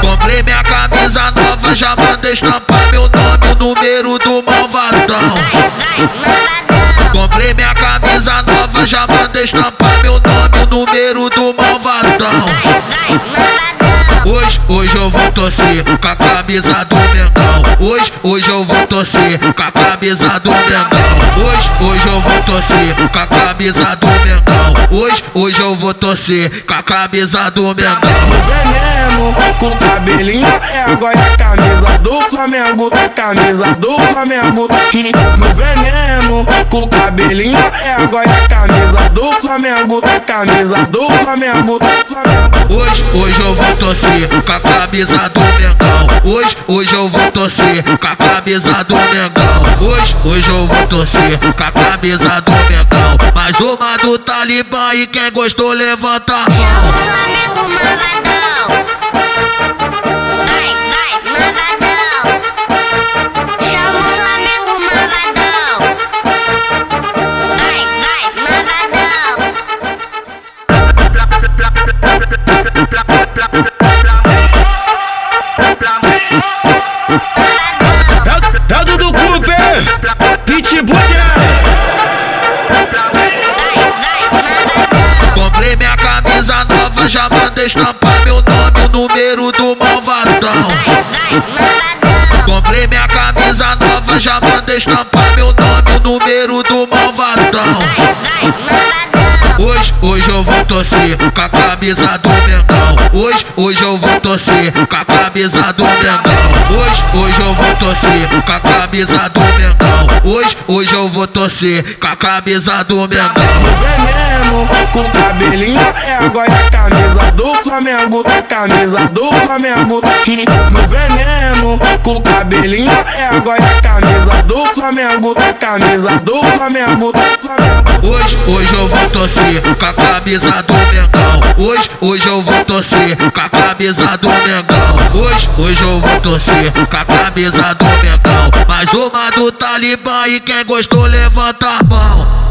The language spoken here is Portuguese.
Comprei minha camisa nova, já mandei estampar meu nome, o número do malvadão. Comprei minha camisa nova, já mandei estampar meu nome, o número do malvadão. Hoje, hoje eu vou torcer com a camisa do Mengão. Hoje, hoje eu vou torcer com a camisa do Mengão. Hoje, hoje eu vou torcer com a camisa do Mengão. Hoje, hoje eu vou torcer com a camisa do Mengão. Veneno, com cabelinho régua e a camisa do Flamengo, a camisa do Flamengo. No veneno, com cabelinho régua e a camisa do Flamengo, a camisa do Flamengo. Flamengo. Hoje, hoje eu vou torcer com a camisa do Mengão. Hoje, hoje eu vou torcer com a camisa do Mengão. Hoje, hoje eu vou torcer com a camisa do Mengão. Mais uma do Talibã e quem gostou levanta a mão. Dado do Cooper, Pitbull Comprei minha camisa nova, já mandei estampar meu nome, o número do malvadão. Comprei minha camisa nova, já mandei estampar meu nome, o número do malvadão. Hoje, hoje eu vou torcer com a camisa do Mengão. Hoje, hoje eu vou torcer com a camisa do Mengão. Hoje, hoje eu vou torcer com a camisa do Mengão. Hoje, hoje eu vou torcer com a camisa do Mengão. No veneno, com cabelinho régua e a camisa do Flamengo, camisa do Flamengo. No veneno, com cabelinho régua e a camisa do Flamengo, camisa do Flamengo. Flamengo. Hoje, hoje eu vou torcer com a camisa do Mengão. Hoje, hoje eu vou torcer com a camisa do Mengão. Hoje, hoje eu vou torcer com a camisa do Mengão. Mais uma do Talibã e quem gostou levanta a mão.